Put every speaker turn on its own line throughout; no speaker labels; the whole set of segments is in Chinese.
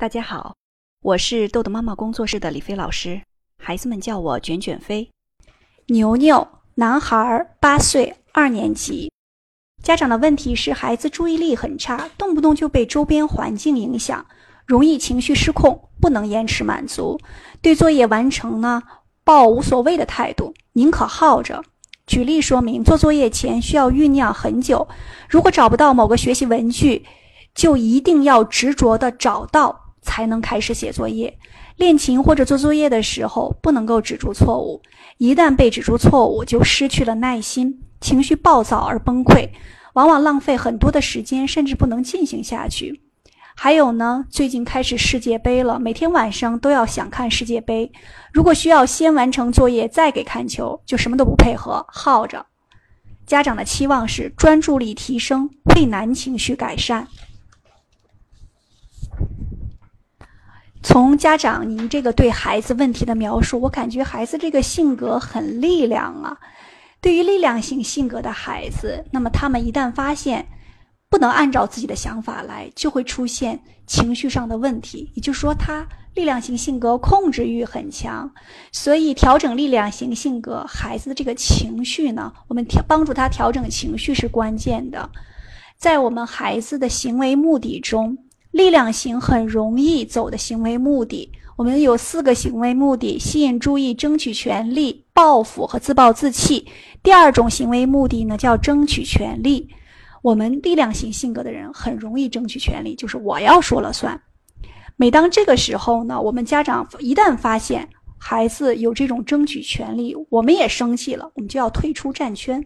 大家好，我是豆豆妈妈工作室的李飞老师，孩子们叫我卷卷飞。
牛牛，男孩，八岁，二年级。家长的问题是，孩子注意力很差，动不动就被周边环境影响，容易情绪失控，不能延迟满足，对作业完成呢抱无所谓的态度，宁可耗着。举例说明，做作业前需要酝酿很久，如果找不到某个学习文具，就一定要执着的找到。才能开始写作业、练琴或者做作业的时候，不能够指出错误。一旦被指出错误，就失去了耐心，情绪暴躁而崩溃，往往浪费很多的时间，甚至不能进行下去。还有呢，最近开始世界杯了，每天晚上都要想看世界杯。如果需要先完成作业再给看球，就什么都不配合，耗着。家长的期望是专注力提升，畏难情绪改善。从家长您这个对孩子问题的描述，我感觉孩子这个性格很力量啊。对于力量型性格的孩子，那么他们一旦发现不能按照自己的想法来，就会出现情绪上的问题。也就是说，他力量型性格控制欲很强，所以调整力量型性格孩子的这个情绪呢，我们调帮助他调整情绪是关键的。在我们孩子的行为目的中。力量型很容易走的行为目的，我们有四个行为目的：吸引注意、争取权利、报复和自暴自弃。第二种行为目的呢，叫争取权利。我们力量型性格的人很容易争取权利，就是我要说了算。每当这个时候呢，我们家长一旦发现孩子有这种争取权利，我们也生气了，我们就要退出战圈。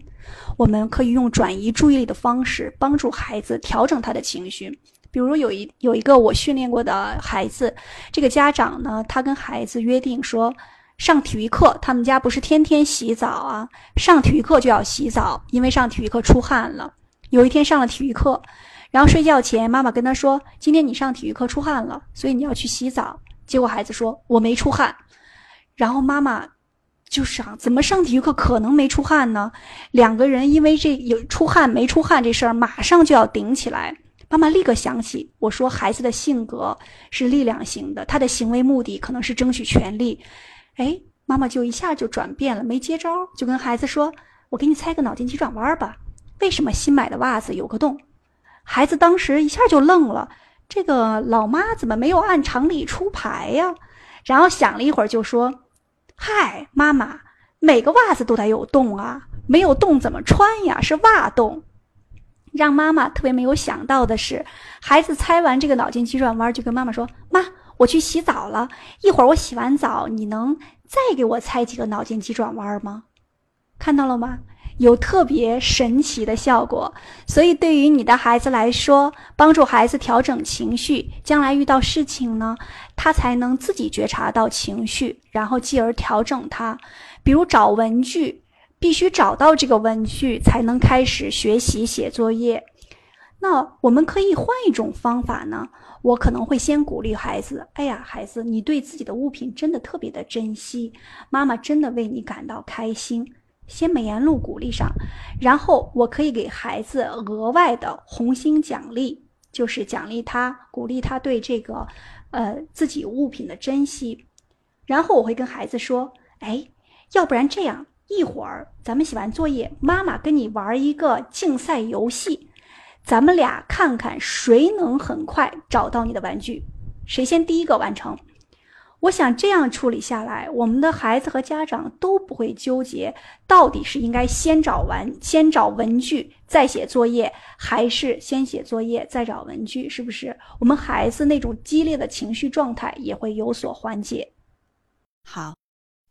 我们可以用转移注意力的方式帮助孩子调整他的情绪。比如有一有一个我训练过的孩子，这个家长呢，他跟孩子约定说，上体育课，他们家不是天天洗澡啊，上体育课就要洗澡，因为上体育课出汗了。有一天上了体育课，然后睡觉前，妈妈跟他说，今天你上体育课出汗了，所以你要去洗澡。结果孩子说我没出汗，然后妈妈就想，怎么上体育课可能没出汗呢？两个人因为这有出汗没出汗这事儿，马上就要顶起来。妈妈立刻想起我说，孩子的性格是力量型的，他的行为目的可能是争取权利。哎，妈妈就一下就转变了，没接招，就跟孩子说：“我给你猜个脑筋急转弯吧，为什么新买的袜子有个洞？”孩子当时一下就愣了，这个老妈怎么没有按常理出牌呀？然后想了一会儿就说：“嗨，妈妈，每个袜子都得有洞啊，没有洞怎么穿呀？是袜洞。”让妈妈特别没有想到的是，孩子猜完这个脑筋急转弯，就跟妈妈说：“妈，我去洗澡了，一会儿我洗完澡，你能再给我猜几个脑筋急转弯吗？”看到了吗？有特别神奇的效果。所以，对于你的孩子来说，帮助孩子调整情绪，将来遇到事情呢，他才能自己觉察到情绪，然后继而调整它。比如找文具。必须找到这个文具，才能开始学习写作业。那我们可以换一种方法呢？我可能会先鼓励孩子：“哎呀，孩子，你对自己的物品真的特别的珍惜，妈妈真的为你感到开心。”先美言录鼓励上，然后我可以给孩子额外的红心奖励，就是奖励他，鼓励他对这个，呃，自己物品的珍惜。然后我会跟孩子说：“哎，要不然这样。”一会儿咱们写完作业，妈妈跟你玩一个竞赛游戏，咱们俩看看谁能很快找到你的玩具，谁先第一个完成。我想这样处理下来，我们的孩子和家长都不会纠结到底是应该先找完先找文具再写作业，还是先写作业再找文具，是不是？我们孩子那种激烈的情绪状态也会有所缓解。
好。